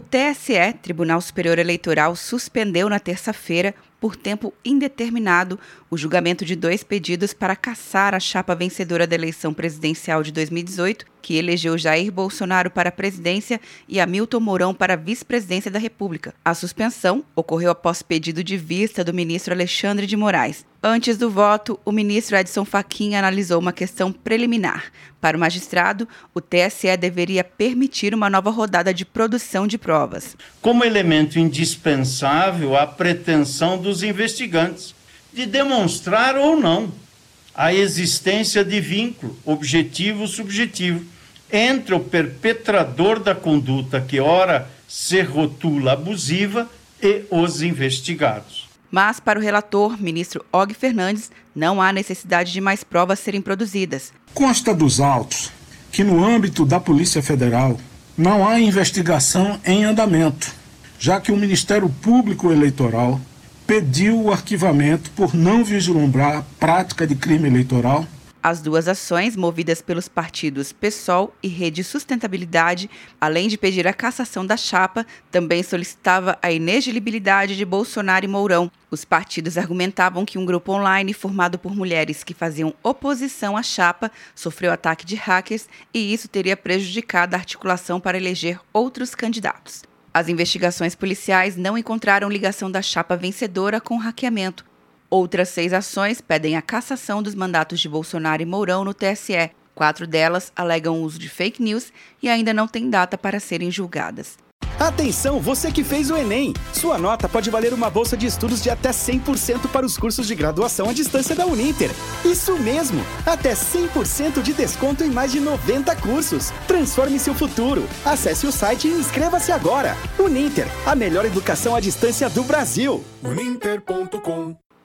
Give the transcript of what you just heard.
O TSE, Tribunal Superior Eleitoral, suspendeu na terça-feira, por tempo indeterminado, o julgamento de dois pedidos para caçar a chapa vencedora da eleição presidencial de 2018, que elegeu Jair Bolsonaro para a presidência e Hamilton Mourão para a vice-presidência da República. A suspensão ocorreu após pedido de vista do ministro Alexandre de Moraes. Antes do voto, o ministro Edson Fachin analisou uma questão preliminar. Para o magistrado, o TSE deveria permitir uma nova rodada de produção de provas. Como elemento indispensável, a pretensão dos investigantes de demonstrar ou não a existência de vínculo objetivo-subjetivo entre o perpetrador da conduta que ora se rotula abusiva e os investigados. Mas, para o relator, ministro Og Fernandes, não há necessidade de mais provas serem produzidas. Consta dos autos que, no âmbito da Polícia Federal, não há investigação em andamento, já que o Ministério Público Eleitoral pediu o arquivamento por não vislumbrar prática de crime eleitoral as duas ações, movidas pelos partidos PSOL e Rede Sustentabilidade, além de pedir a cassação da chapa, também solicitava a inelegibilidade de Bolsonaro e Mourão. Os partidos argumentavam que um grupo online formado por mulheres que faziam oposição à chapa sofreu ataque de hackers e isso teria prejudicado a articulação para eleger outros candidatos. As investigações policiais não encontraram ligação da chapa vencedora com o hackeamento, Outras seis ações pedem a cassação dos mandatos de Bolsonaro e Mourão no TSE. Quatro delas alegam o uso de fake news e ainda não têm data para serem julgadas. Atenção, você que fez o Enem! Sua nota pode valer uma bolsa de estudos de até 100% para os cursos de graduação à distância da Uninter. Isso mesmo! Até 100% de desconto em mais de 90 cursos. Transforme seu futuro. Acesse o site e inscreva-se agora. Uninter, a melhor educação à distância do Brasil. Uninter.com